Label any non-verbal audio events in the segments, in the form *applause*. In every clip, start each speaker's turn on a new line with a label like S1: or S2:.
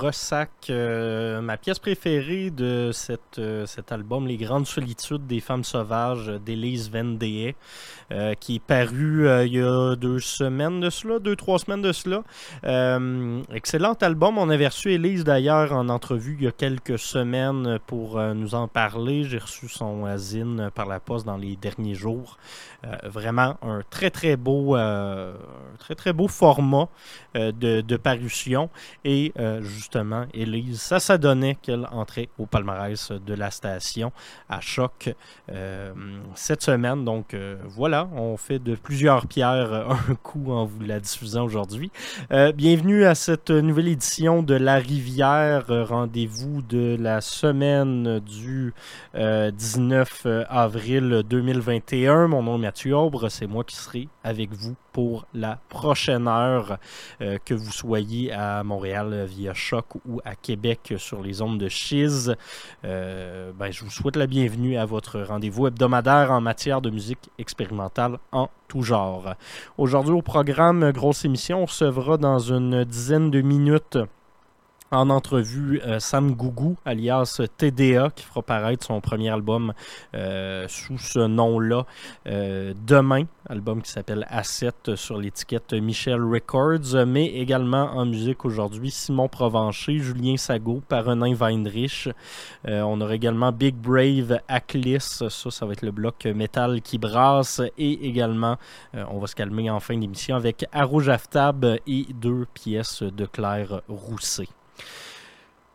S1: Ressac, euh, ma pièce préférée de euh, cet album, Les Grandes Solitudes des Femmes Sauvages d'Élise Vendée, euh, qui est paru il y a deux semaines de cela, deux, trois semaines de cela. excellent album. On avait reçu Élise d'ailleurs en entrevue il y a quelques semaines pour nous en parler. J'ai reçu son zine par la poste dans les derniers jours. vraiment un très très beau, très très beau format de, de, parution. Et justement, Elise, ça, ça donnait qu'elle entrait au palmarès de la station à choc euh, cette semaine. Donc euh, on fait de plusieurs pierres un coup en vous la diffusant aujourd'hui. Euh, bienvenue à cette nouvelle édition de La Rivière, rendez-vous de la semaine du 19 avril 2021. Mon nom est Mathieu Aubre, c'est moi qui serai avec vous pour la prochaine heure, que vous soyez à Montréal via Choc ou à Québec sur les ondes de Chiz. Euh, ben, je vous souhaite la bienvenue à votre rendez-vous hebdomadaire en matière de musique expérimentale en tout genre. Aujourd'hui au programme, grosse émission, on recevra dans une dizaine de minutes en entrevue euh, Sam Gougou, alias TDA, qui fera paraître son premier album euh, sous ce nom-là euh, demain. Album qui s'appelle Asset sur l'étiquette Michel Records, mais également en musique aujourd'hui Simon Provencher, Julien Sago, Paronin Weinrich. on aura également Big Brave, Aklis, ça, ça va être le bloc métal qui brasse, et également, on va se calmer en fin d'émission avec Arouj Aftab et deux pièces de Claire Rousset.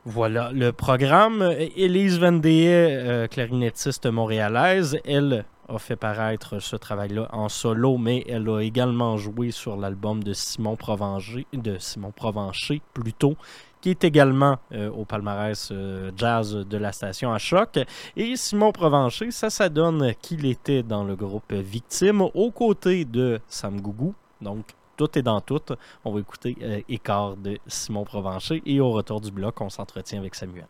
S1: Voilà le programme. Élise Vendée, euh, clarinettiste montréalaise, elle a fait paraître ce travail-là en solo, mais elle a également joué sur l'album de Simon Provencher, de Simon Provencher plutôt, qui est également euh, au palmarès euh, jazz de la station à choc. Et Simon Provencher, ça, ça donne qu'il était dans le groupe Victime aux côtés de Sam Gougou, donc tout est dans tout. On va écouter euh, Écart de Simon Provencher et au retour du bloc, on s'entretient avec Samuel.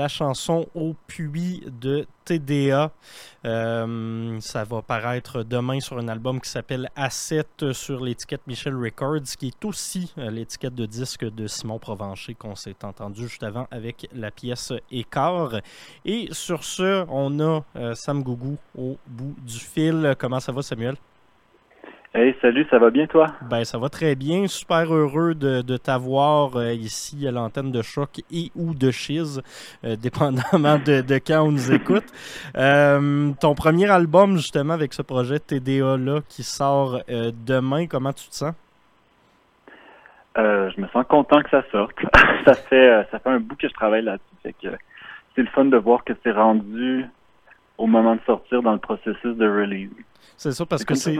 S1: La chanson Au puits de TDA. ça va paraître demain sur un album qui s'appelle A7 sur l'étiquette Michel Records, qui est aussi l'étiquette de disque de Simon Provencher qu'on s'est entendu juste avant avec la pièce Écart. Et sur ce, on a Sam Gougou au bout du fil. Comment ça va, Samuel?
S2: Hey, salut, ça va bien toi?
S1: Ben, ça va très bien. Super heureux de, t'avoir euh, ici à l'antenne de Choc et ou de Chiz, euh, *laughs* dépendamment de, quand on nous écoute. Euh, ton premier album, justement, avec ce projet TDA-là qui sort demain, comment tu te sens?
S2: je me sens content que ça sorte. *laughs* ça, fait, ça fait un bout que je travaille là-dessus. c'est le fun de voir que c'est rendu au moment de sortir dans le processus de release.
S1: C'est ça, parce que c'est,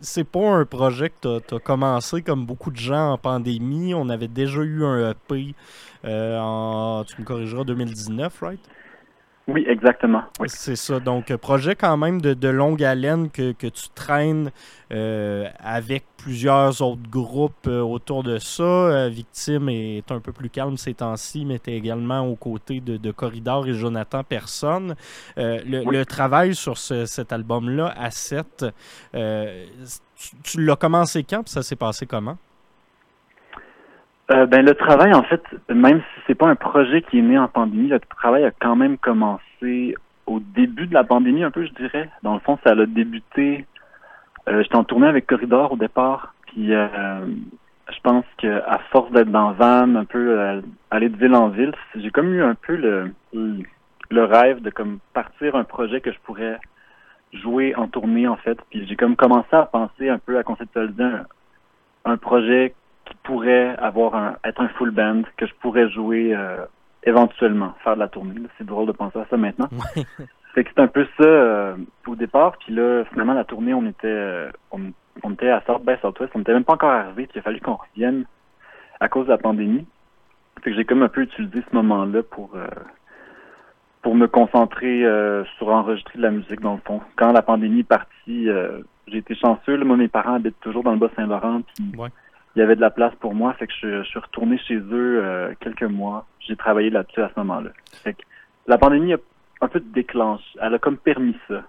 S1: c'est pas un projet que tu as, commencé comme beaucoup de gens en pandémie. On avait déjà eu un EP euh, en, tu me corrigeras, 2019, right?
S2: Oui, exactement.
S1: C'est ça. Donc, projet quand même de, longue haleine que, tu traînes euh, avec plusieurs autres groupes euh, autour de ça. Euh, Victime est un peu plus calme ces temps-ci, mais tu es également aux côtés de, Corridor et Jonathan Personne. Le, travail sur cet album-là, à 7, tu, tu l'as commencé quand? Ça s'est passé comment?
S2: Euh, ben le travail, en fait, même si c'est pas un projet qui est né en pandémie, le travail a quand même commencé au début de la pandémie, un peu, je dirais. Dans le fond, ça a débuté. Euh, J'étais en tournée avec Corridor au départ, puis euh, je pense que à force d'être dans van, un peu aller de ville en ville, j'ai comme eu un peu le, le rêve de comme partir un projet que je pourrais jouer en tournée en fait. Puis j'ai comme commencé à penser un peu à conceptualiser un, un projet qui pourrait avoir un, être un full band, que je pourrais jouer euh, éventuellement, faire de la tournée. C'est drôle de penser à ça maintenant. c'est *laughs* que c'est un peu ça euh, au départ. Puis là, finalement, la tournée, on était euh, on, était à South by Southwest. On n'était même pas encore arrivé. Puis il a fallu qu'on revienne à cause de la pandémie. Fait que j'ai comme un peu utilisé ce moment-là pour pour me concentrer sur enregistrer de la musique dans le fond. Quand la pandémie est partie, j'ai été chanceux. Là, moi, mes parents habitent toujours dans le Bas-Saint-Laurent. Puis il y avait de la place pour moi, fait que je, suis retourné chez eux euh, quelques mois. J'ai travaillé là-dessus à ce moment-là. Fait que la pandémie a un peu déclenché. Elle a comme permis ça.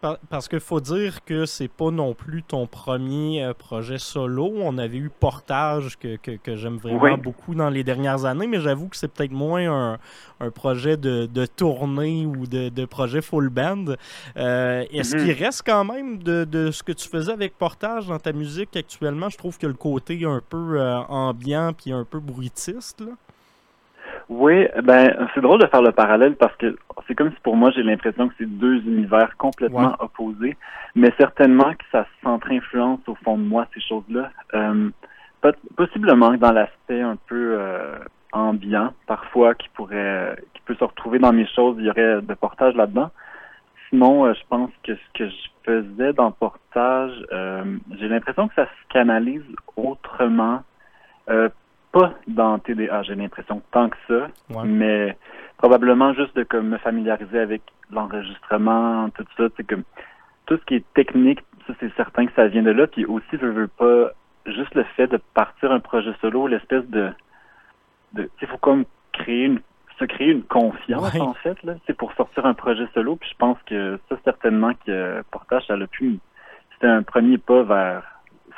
S1: Parce qu'il faut dire que c'est pas non plus ton premier euh, projet solo. On avait eu Portage que, que, j'aime vraiment beaucoup dans les dernières années, mais j'avoue que c'est peut-être moins un, un, projet de, de tournée ou de, de, projet full band. Euh, est-ce mm-hmm. qu'il reste quand même de, de, ce que tu faisais avec Portage dans ta musique actuellement? Je trouve que le côté un peu euh, ambiant puis un peu bruitiste. Là.
S2: Oui, ben c'est drôle de faire le parallèle parce que c'est comme si pour moi j'ai l'impression que c'est deux univers complètement opposés, mais certainement que ça centre influence au fond de moi ces choses-là. Euh, possiblement dans l'aspect un peu euh, ambiant parfois qui pourrait qui peut se retrouver dans mes choses, il y aurait de portage là-dedans. Sinon, euh, je pense que ce que je faisais dans portage, euh, j'ai l'impression que ça se canalise autrement pas dans TDA, j'ai l'impression, tant que ça, mais probablement juste de comme me familiariser avec l'enregistrement, tout ça, c'est comme tout ce qui est technique, ça c'est certain que ça vient de là, puis aussi je veux pas juste le fait de partir un projet solo, l'espèce de de il faut comme créer une se créer une confiance en fait là, c'est pour sortir un projet solo, puis je pense que ça certainement que Portage ça a pu c'était un premier pas vers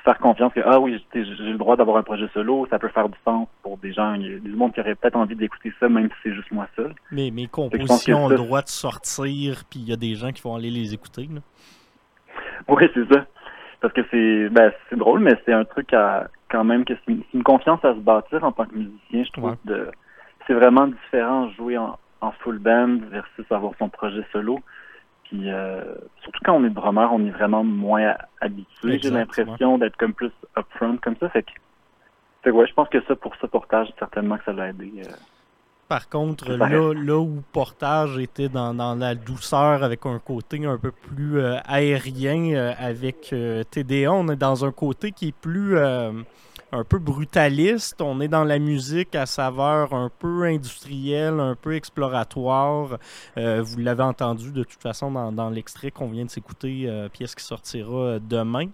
S2: faire confiance que ah oui, j'ai le droit d'avoir un projet solo, ça peut faire du sens pour des gens, du monde qui aurait peut-être envie d'écouter ça, même si c'est juste moi seul.
S1: Mais mes compositions ont le droit de sortir, puis il y a des gens qui vont aller les écouter. Là.
S2: Oui, c'est ça. Parce que c'est ben, c'est drôle, mais c'est un truc à quand même que c'est une, confiance à se bâtir en tant que musicien, je trouve. de C'est vraiment différent jouer en, en full band versus avoir son projet solo. Puis euh, surtout quand on est drummer, on est vraiment moins habitué. J'ai l'impression d'être comme plus upfront comme ça. Fait que, fait ouais, je pense que ça pour ce portage, certainement que ça l'a aidé. Euh,
S1: Par contre, là, là où Portage était dans, dans, la douceur avec un côté un peu plus euh, aérien avec TDA, on est dans un côté qui est plus un peu brutaliste. On est dans la musique à saveur un peu industrielle, un peu exploratoire. vous l'avez entendu de toute façon dans, dans l'extrait qu'on vient de s'écouter, pièce qui sortira demain.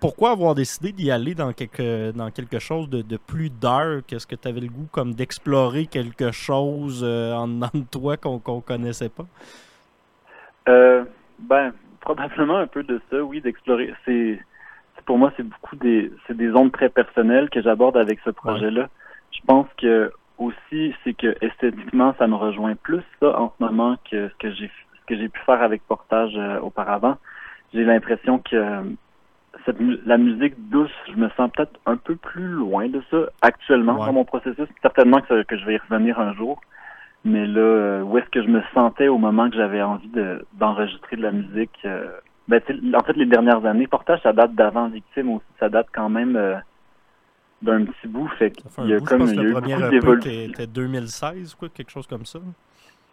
S1: Pourquoi avoir décidé d'y aller dans quelque, dans quelque chose de, de plus dark? Est-ce que tu avais le goût comme d'explorer quelque chose en dedans de toi qu'on ne connaissait pas?
S2: Euh, ben, probablement un peu de ça, oui, d'explorer. C'est, pour moi, c'est beaucoup des, c'est des ondes très personnelles que j'aborde avec ce projet-là. Je pense que aussi, c'est que esthétiquement, ça me rejoint plus ça en ce moment que ce que j'ai, ce que j'ai pu faire avec Portage euh, auparavant. J'ai l'impression que cette, la musique douce, je me sens peut-être un peu plus loin de ça actuellement dans mon processus. Certainement que, que je vais y revenir un jour. Mais là, euh, où est-ce que je me sentais au moment que j'avais envie de, d'enregistrer de la musique? Euh, ben, en fait, les dernières années, Portage, ça date d'avant Victime aussi. Ça date quand même euh, d'un petit bout. Fait
S1: il y a comme y a eu beaucoup d'évolution. C'était 2016, quoi, quelque chose comme ça?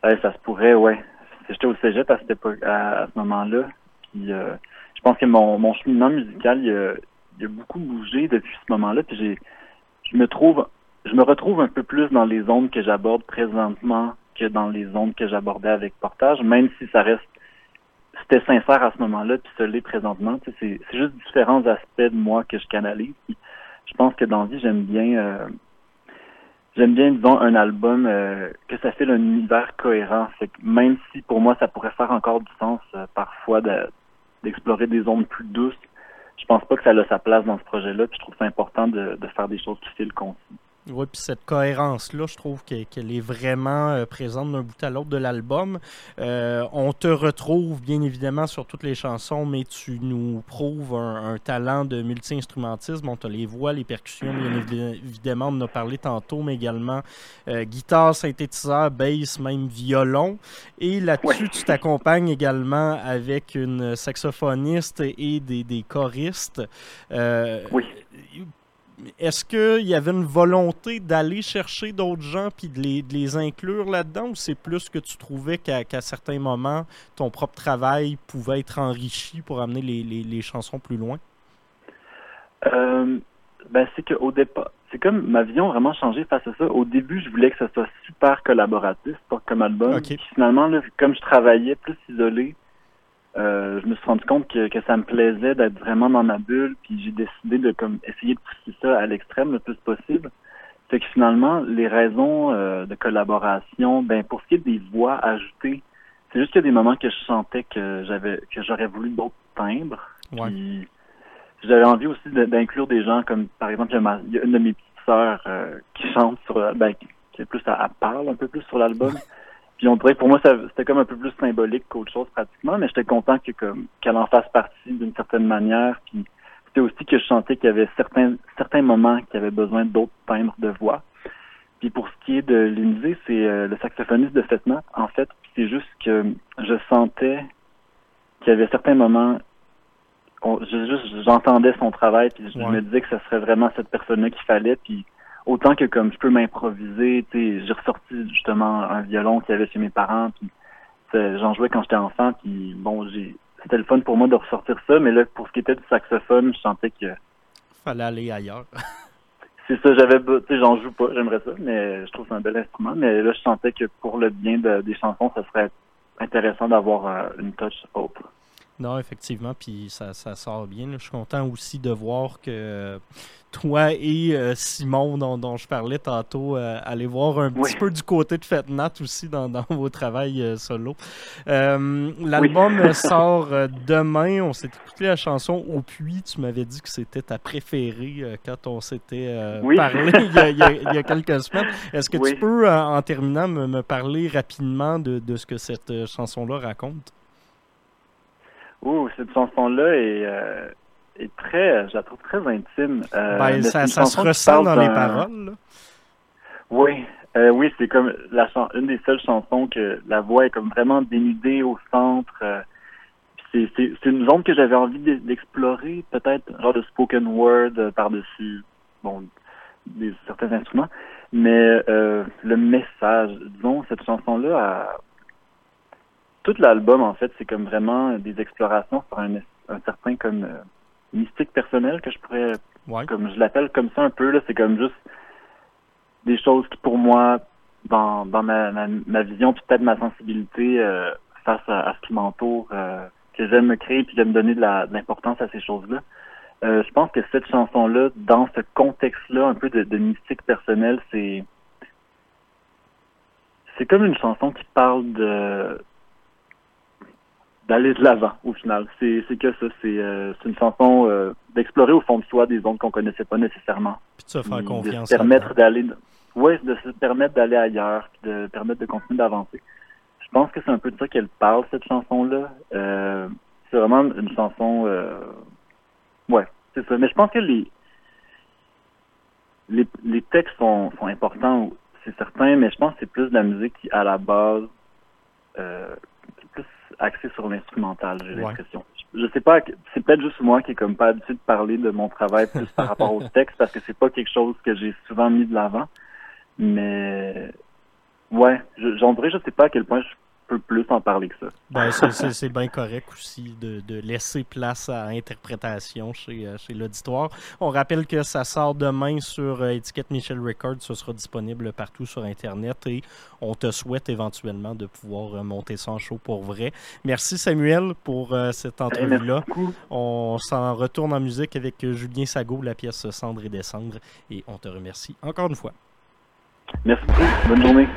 S2: Ouais, ça se pourrait, ouais. J'étais au cégep à, cette à, à ce moment-là. Puis, je pense que mon, mon cheminement musical, il a, il a beaucoup bougé depuis ce moment-là. Puis j'ai, je me trouve je me retrouve un peu plus dans les zones que j'aborde présentement que dans les zones que j'abordais avec Portage, même si ça reste c'était sincère à ce moment-là, puis ça l'est présentement. c'est, juste différents aspects de moi que je canalise. je pense que dans vie, j'aime bien euh, j'aime bien, disons, un album euh, que ça fait un univers cohérent. Fait que même si pour moi ça pourrait faire encore du sens euh, parfois d'explorer des zones plus douces, je pense pas que ça a sa place dans ce projet-là. Puis je trouve ça important de, de faire des choses qui le concis.
S1: Oui, puis cette cohérence-là, je trouve qu'elle est vraiment euh, présente d'un bout à l'autre de l'album. Euh, on te retrouve bien évidemment sur toutes les chansons, mais tu nous prouves un, talent de multi-instrumentisme. On te les voix, les percussions, bien évidemment, on en a parlé tantôt, mais également euh, guitare, synthétiseur, bass, même violon. Et là-dessus, tu t'accompagnes également avec une saxophoniste et des, des choristes.
S2: oui
S1: est-ce qu'il y avait une volonté d'aller chercher d'autres gens puis de les, inclure là-dedans ou c'est plus que tu trouvais qu'à certains moments, ton propre travail pouvait être enrichi pour amener les, chansons plus loin?
S2: Euh, ben, c'est qu'au départ, c'est comme ma vision a vraiment changé face à ça. Au début, je voulais que ça soit super collaboratif comme album. finalement, comme je travaillais plus isolé, euh, je me suis rendu compte que, que ça me plaisait d'être vraiment dans ma bulle, puis j'ai décidé de comme essayer de pousser ça à l'extrême le plus possible. Fait que finalement, les raisons euh, de collaboration, ben pour ce qui est des voix ajoutées, c'est juste qu'il y a des moments que je sentais que j'avais que j'aurais voulu d'autres timbres. Puis j'avais envie aussi d'inclure des gens comme par exemple il y a, une de mes petites sœurs euh, qui chante sur ben qui est plus à, parle un peu plus sur l'album. *laughs* Puis on dirait pour moi, c'était comme un peu plus symbolique qu'autre chose pratiquement, mais j'étais content que qu'elle en fasse partie d'une certaine manière. Puis c'était aussi que je sentais qu'il y avait certains certains moments qui avaient besoin d'autres timbres de voix. Puis pour ce qui est de l'Unité, c'est euh, le saxophoniste de Fetna, en fait. C'est juste que je sentais qu'il y avait certains moments, j'entendais son travail, puis je me disais que ce serait vraiment cette personne-là qu'il fallait. Puis autant que comme je peux m'improviser, tu sais, j'ai ressorti justement un violon qu'il y avait chez mes parents, puis j'en jouais quand j'étais enfant, puis bon, j'ai c'était le fun pour moi de ressortir ça, mais là, pour ce qui était du saxophone, je sentais que
S1: fallait aller ailleurs. *laughs*
S2: c'est ça, j'avais, tu sais, j'en joue pas, j'aimerais ça, mais je trouve c'est un bel instrument, mais là, je sentais que pour le bien des chansons, ça serait intéressant d'avoir euh, une touch autre.
S1: Non, effectivement, puis ça, ça sort bien. Je suis content aussi de voir que toi et euh, Simon, dont, je parlais tantôt, euh, allez voir un petit peu du côté de Fetnat aussi dans, vos travails euh, solo. L'album sort demain. On s'est écouté la chanson Au Puits. Tu m'avais dit que c'était ta préférée quand on s'était parlé il y, a, quelques semaines. Est-ce que tu peux, en terminant, me, parler rapidement de, de ce que cette chanson-là raconte?
S2: Ouh, cette chanson-là est, euh, est très, je la trouve très intime.
S1: Euh, ben, ça, ça se ressent dans les paroles.
S2: Oui, euh, oui, c'est comme la une des seules chansons que la voix est comme vraiment dénudée au centre. Euh, c'est une zone que j'avais envie d'explorer, peut-être genre de spoken word euh, par-dessus, bon, des, certains instruments. Mais euh, le message, disons, cette chanson-là a tout l'album, en fait, c'est comme vraiment des explorations sur un, certain comme euh, mystique personnel que je pourrais Comme je l'appelle comme ça un peu, là, c'est comme juste des choses qui pour moi, dans, dans ma, ma, vision, peut-être ma sensibilité euh, face à, ce qui m'entoure, euh, que j'aime me créer puis j'aime donner de l'importance à ces choses-là. Je pense que cette chanson-là, dans ce contexte-là, un peu de, de mystique personnelle, c'est c'est comme une chanson qui parle de d'aller de l'avant au final. C'est que ça, c'est euh, une chanson euh, d'explorer au fond de soi des zones qu'on connaissait pas nécessairement.
S1: Puis de se faire confiance.
S2: De se permettre d'aller ouais, de se permettre d'aller ailleurs, puis de permettre de continuer d'avancer. Je pense que c'est un peu de ça qu'elle parle cette chanson là. Euh, c'est vraiment une chanson euh, ouais, c'est ça. Mais je pense que les les, les textes sont, sont importants, c'est certain, mais je pense que c'est plus de la musique qui, à la base, euh, axé sur l'instrumental, j'ai l'impression. Je sais pas, c'est peut-être juste moi qui est comme pas habitué de parler de mon travail plus par rapport au texte parce que c'est pas quelque chose que j'ai souvent mis de l'avant. Mais ouais, j'en dirais, je sais pas à quel point je peux plus en parler que ça.
S1: Ben, c'est bien correct aussi de, de, laisser place à interprétation chez, euh, chez l'auditoire. On rappelle que ça sort demain sur euh, étiquette Michel Records. Ce sera disponible partout sur Internet et on te souhaite éventuellement de pouvoir euh, monter ça show pour vrai. Merci Samuel pour cette entrevue-là. On s'en retourne en musique avec Julien Sago, la pièce Cendre et Descendre. Et on te remercie encore une fois.
S2: Merci Bonne journée.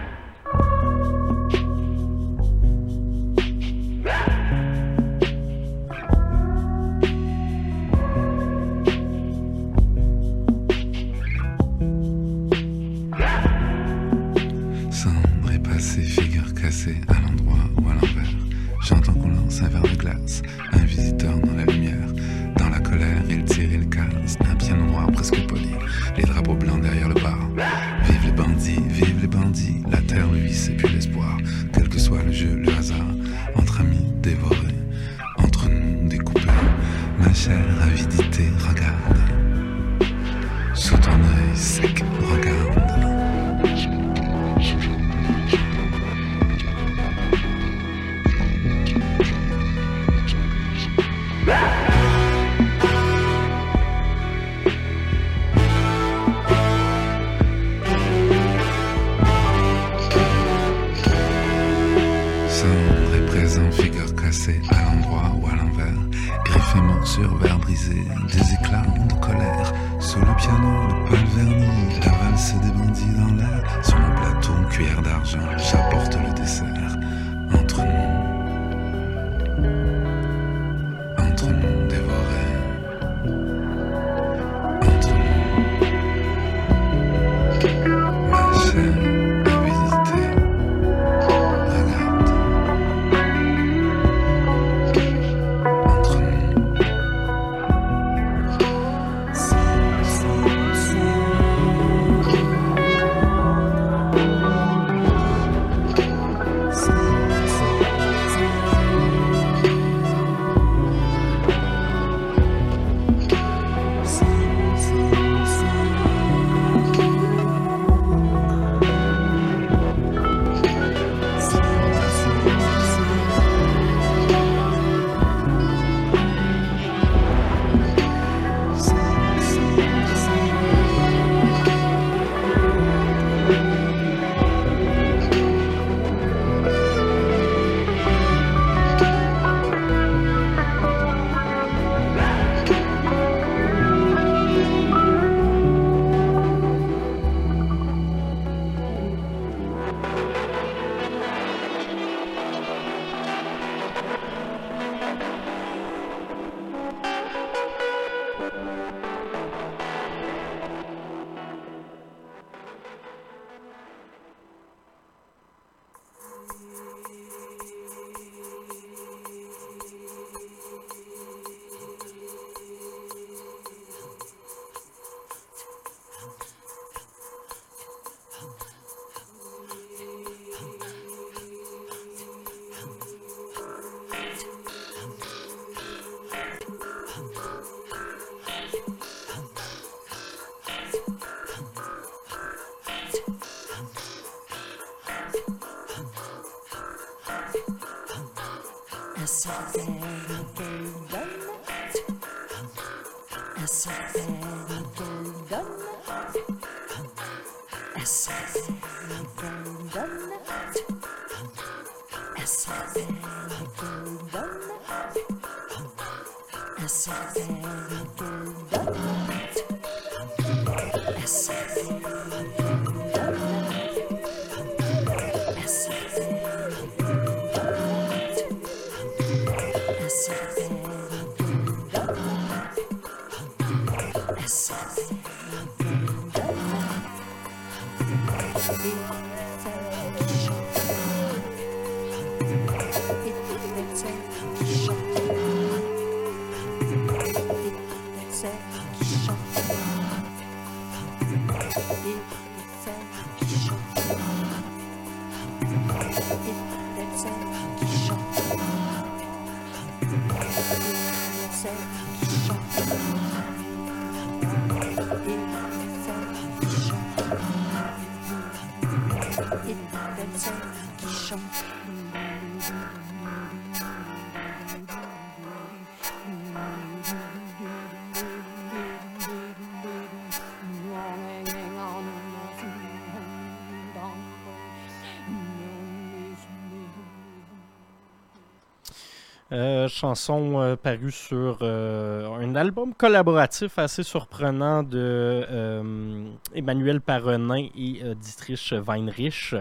S1: Chanson euh, parue sur euh, un album collaboratif assez surprenant de euh, Emmanuel Paronin et Dietrich Weinrich.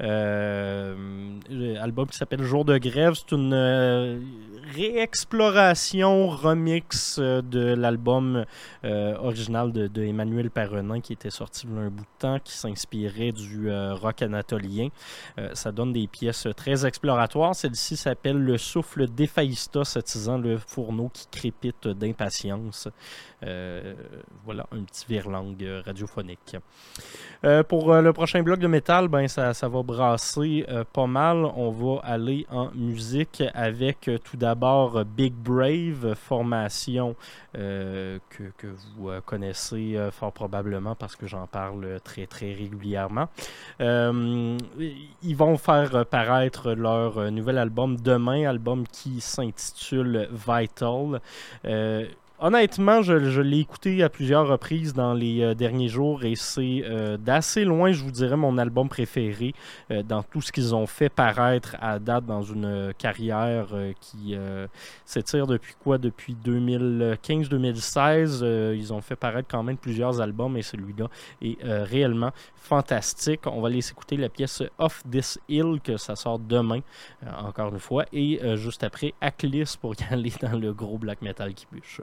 S1: Album qui s'appelle Jour de grève. C'est une réexploration, remix euh, de l'album euh, original de, Emmanuel Paronin qui était sorti il y a un bout de temps, qui s'inspirait du euh, rock anatolien. Ça donne des pièces très exploratoires. Celle-ci s'appelle Le souffle d'Éphaïsta, satisant le fourneau qui crépite d'impatience. Euh, voilà, un petit virlangue radiophonique. Euh, pour euh, le prochain bloc de métal, ben, ça, va brasser pas mal. On va aller en musique avec tout d'abord Big Brave, formation que, que vous connaissez fort probablement parce que j'en parle très très régulièrement. Ils vont faire paraître leur nouvel album demain, album qui s'intitule Vital. Honnêtement, je, l'ai écouté à plusieurs reprises dans les euh, derniers jours et c'est euh, d'assez loin, je vous dirais, mon album préféré euh, dans tout ce qu'ils ont fait paraître à date dans une carrière qui s'étire depuis quoi? Depuis 2015-2016. euh, ils ont fait paraître quand même plusieurs albums et celui-là est réellement fantastique. On va aller écouter la pièce Off This Hill que ça sort demain, encore une fois, et juste après Acclis pour y *laughs* aller dans le gros black metal qui bûche.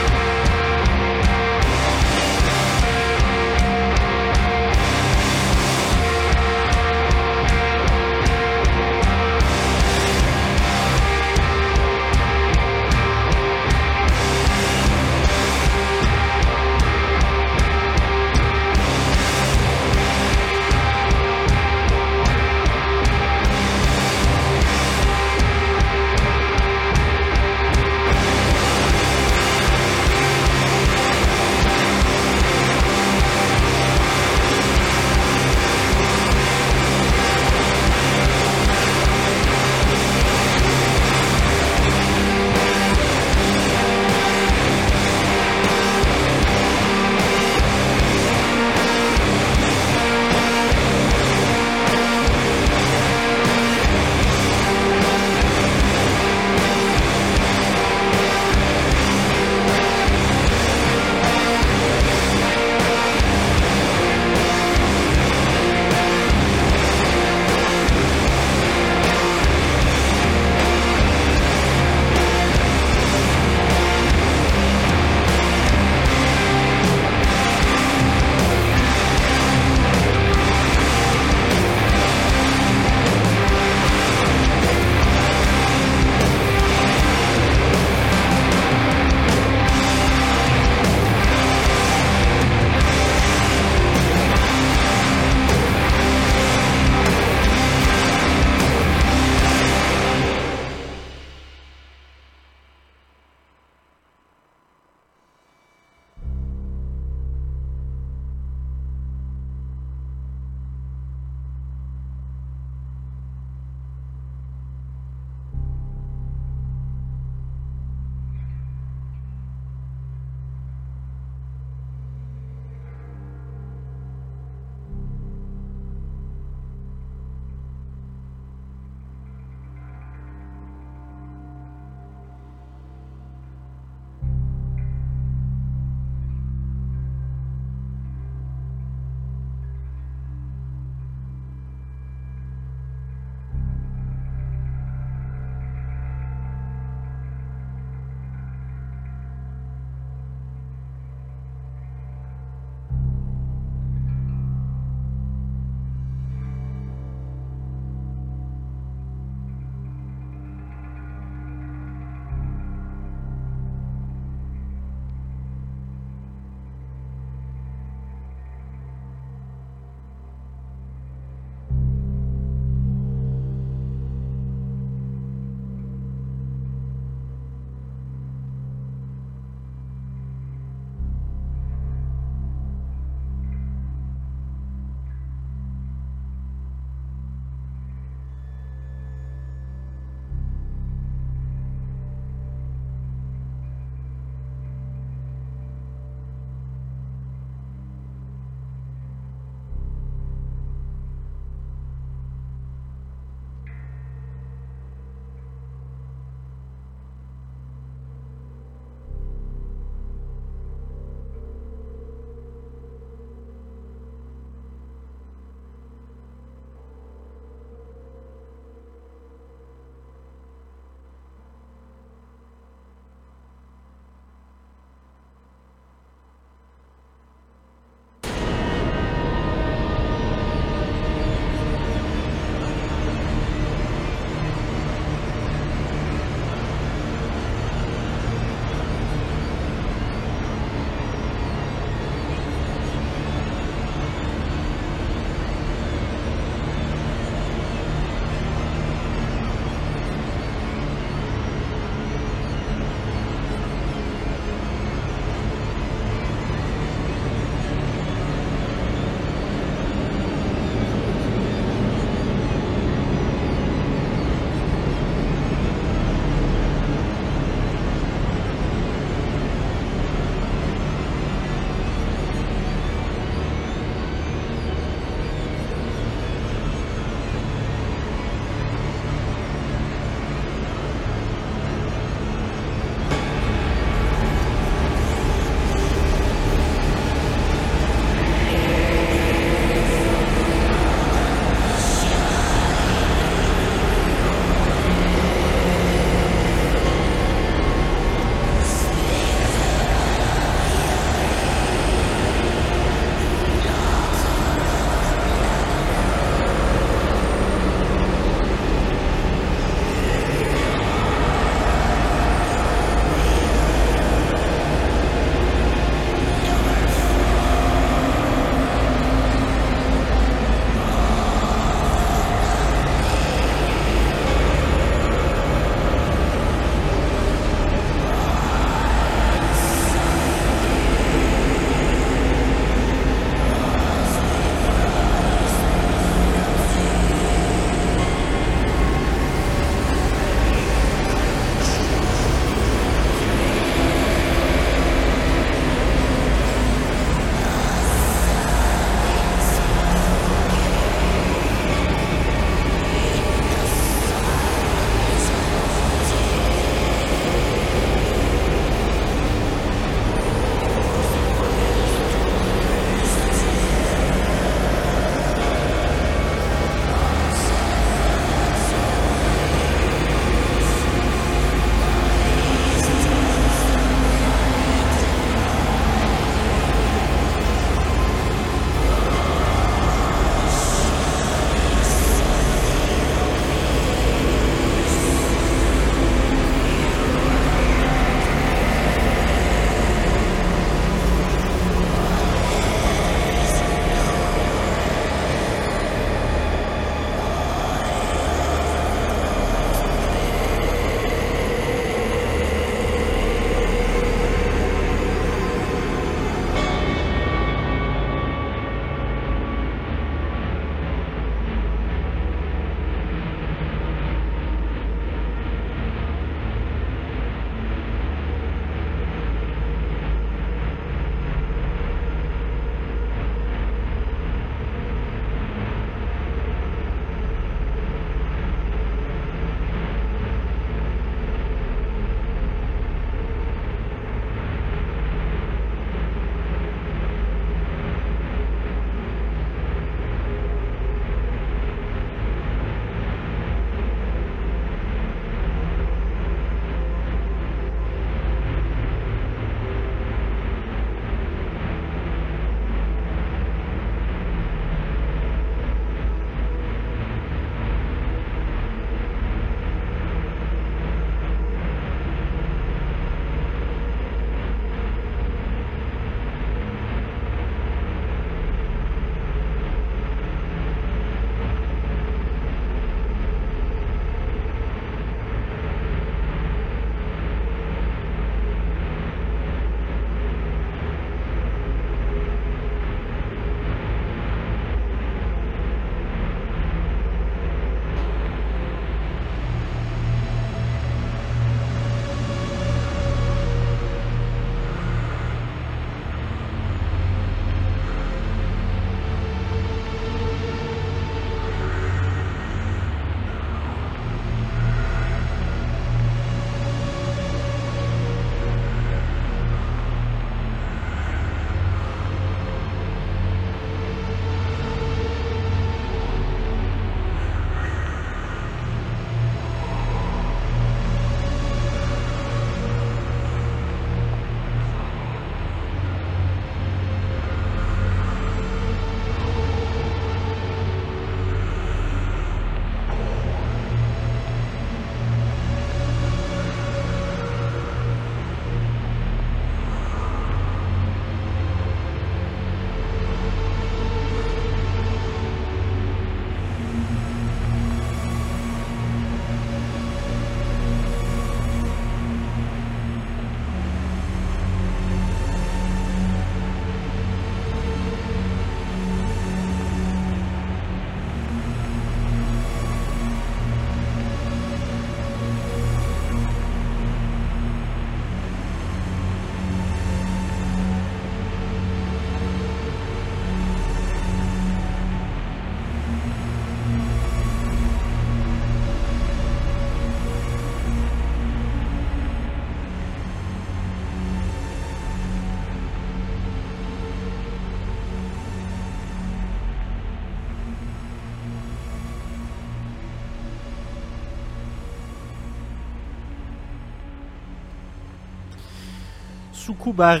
S1: Sukubare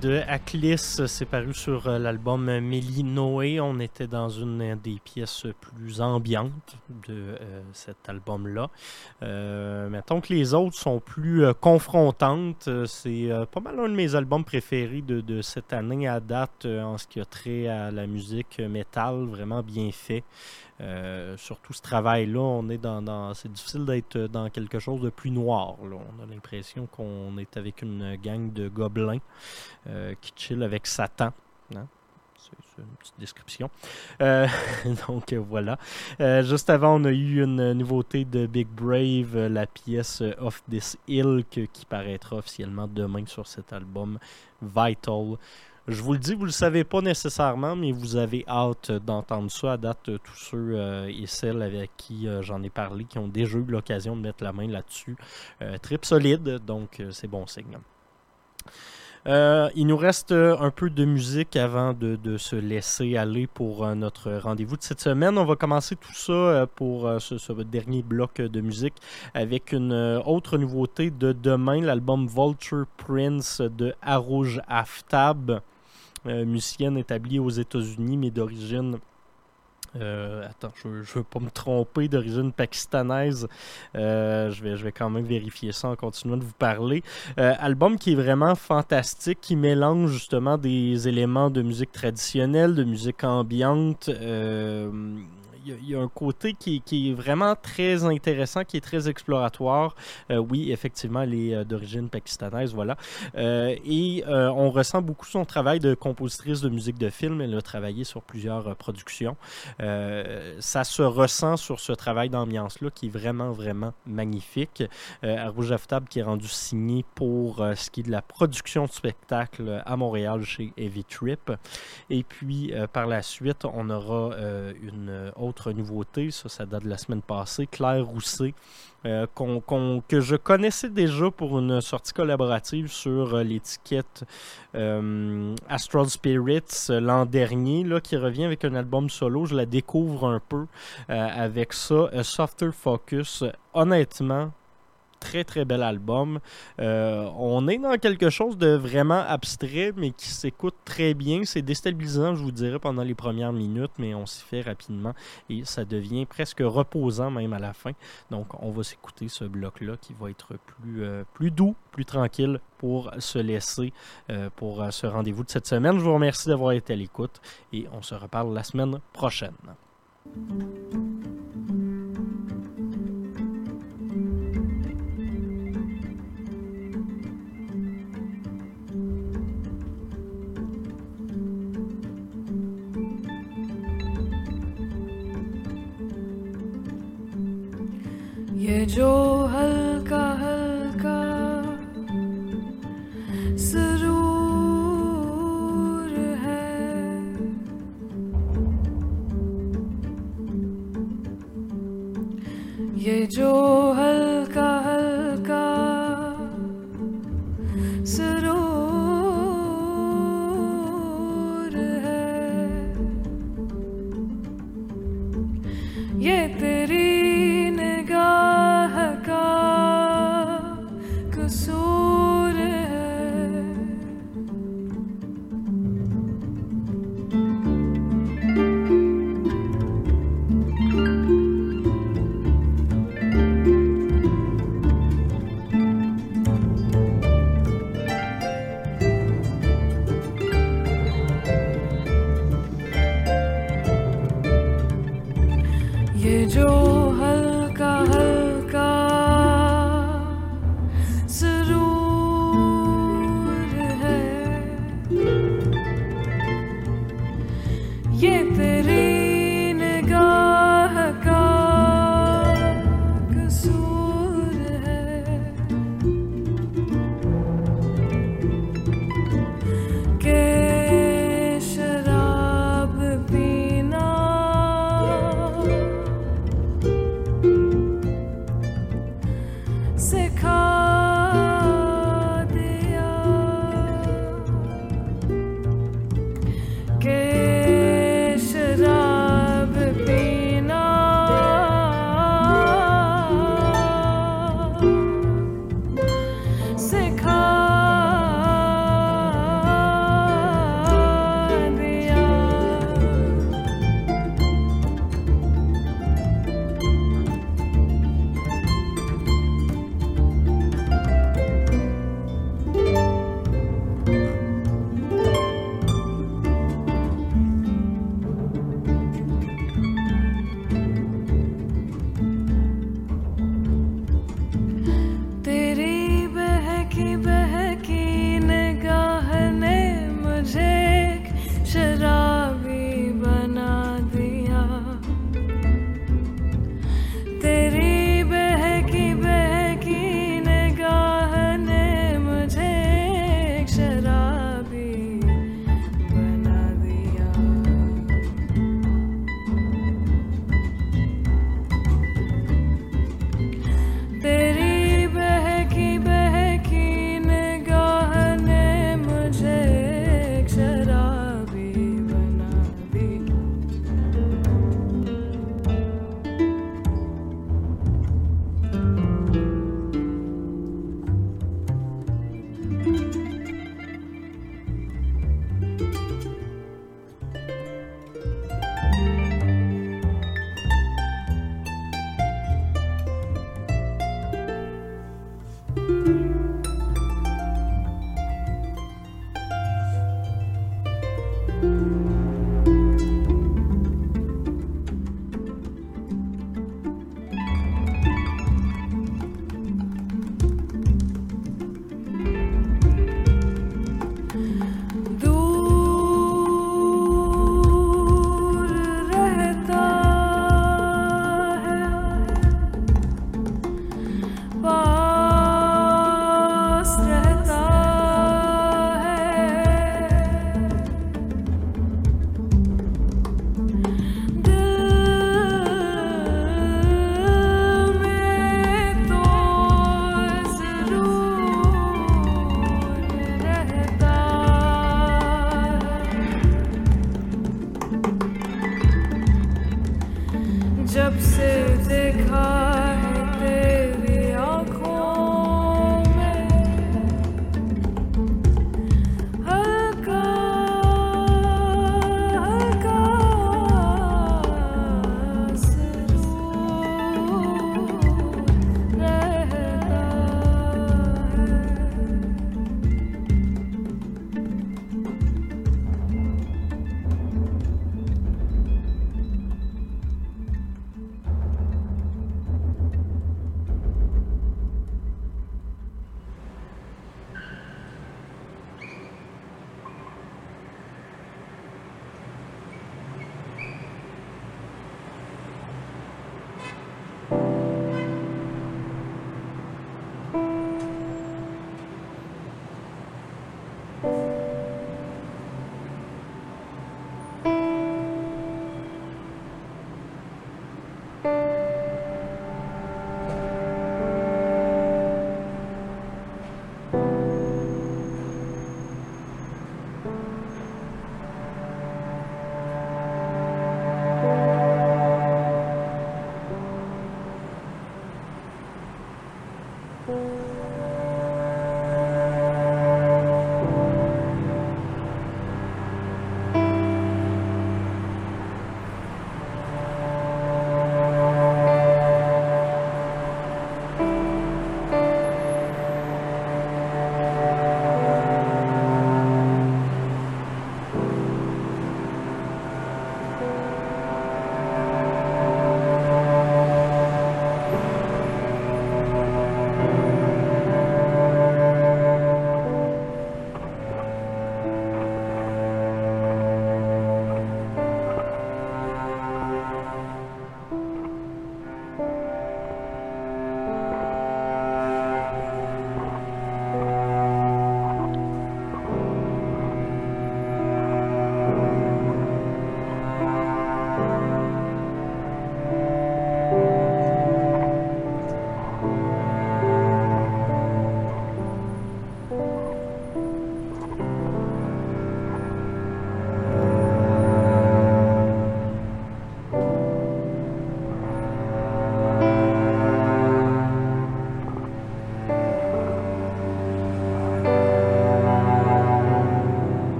S1: de Aklis, c'est paru sur euh, l'album Mélie Noé. On était dans une des pièces plus ambiantes de euh, cet album-là. Euh, mettons que les autres sont plus confrontantes. C'est pas mal un de mes albums préférés de, de cette année à date en ce qui a trait à la musique métal, vraiment bien fait. Euh, surtout ce travail-là, on est dans, c'est difficile d'être dans quelque chose de plus noir. On a l'impression qu'on est avec une gang de gobelins euh, qui chill avec Satan. hein. C'est une petite description. Euh, *laughs* donc voilà. Euh, juste avant, on a eu une nouveauté de Big Brave, la pièce Off This Hill qui paraîtra officiellement demain sur cet album Vital. Je vous le dis, vous le savez pas nécessairement, mais vous avez hâte d'entendre ça à date. euh, Tous ceux euh, et celles avec qui euh, j'en ai parlé, qui ont déjà eu l'occasion de mettre la main là-dessus. Euh, solide, donc c'est bon signe. Il nous reste un peu de musique avant de, se laisser aller pour notre rendez-vous de cette semaine. On va commencer tout ça pour ce, dernier bloc de musique avec une autre nouveauté de demain, l'album Vulture Prince de Arouge Aftab, musicienne établie aux États-Unis mais d'origine euh, attends, je ne veux pas me tromper d'origine pakistanaise. Euh, je, vais, je vais quand même vérifier ça en continuant de vous parler. Euh, album qui est vraiment fantastique, qui mélange justement des éléments de musique traditionnelle, de musique ambiante. Il y y, a un côté qui, est vraiment très intéressant, qui est très exploratoire. Euh, oui, effectivement, elle est euh, d'origine pakistanaise, voilà. Euh, et on ressent beaucoup son travail de compositrice de musique de film. Elle a travaillé sur plusieurs productions. Ça se ressent sur ce travail d'ambiance-là qui est vraiment, vraiment magnifique. Euh, qui est rendu signé pour ce qui est de la production de spectacle à Montréal chez Heavy Trip. Et puis, par la suite, on aura une euh, autre nouveauté. Ça, ça date de la semaine passée. Claire Rousset, euh, que je connaissais déjà pour une sortie collaborative sur euh, l'étiquette euh, Astral Spirits l'an dernier, là, qui revient avec un album solo. Je la découvre un peu avec ça. Softer Focus. Honnêtement, très très bel album. Euh, on est dans quelque chose de vraiment abstrait, mais qui s'écoute très bien. C'est déstabilisant, je vous dirais, pendant les premières minutes, mais on s'y fait rapidement et ça devient presque reposant même à la fin. Donc, on va s'écouter ce bloc-là qui va être plus, euh, doux, plus tranquille pour se laisser euh, pour ce rendez-vous de cette semaine. Je vous remercie d'avoir été à l'écoute et on se reparle la semaine prochaine.
S3: ये जो हल्का हल्का सरूर है। ये जो हल्का हल्का सरूर है। ये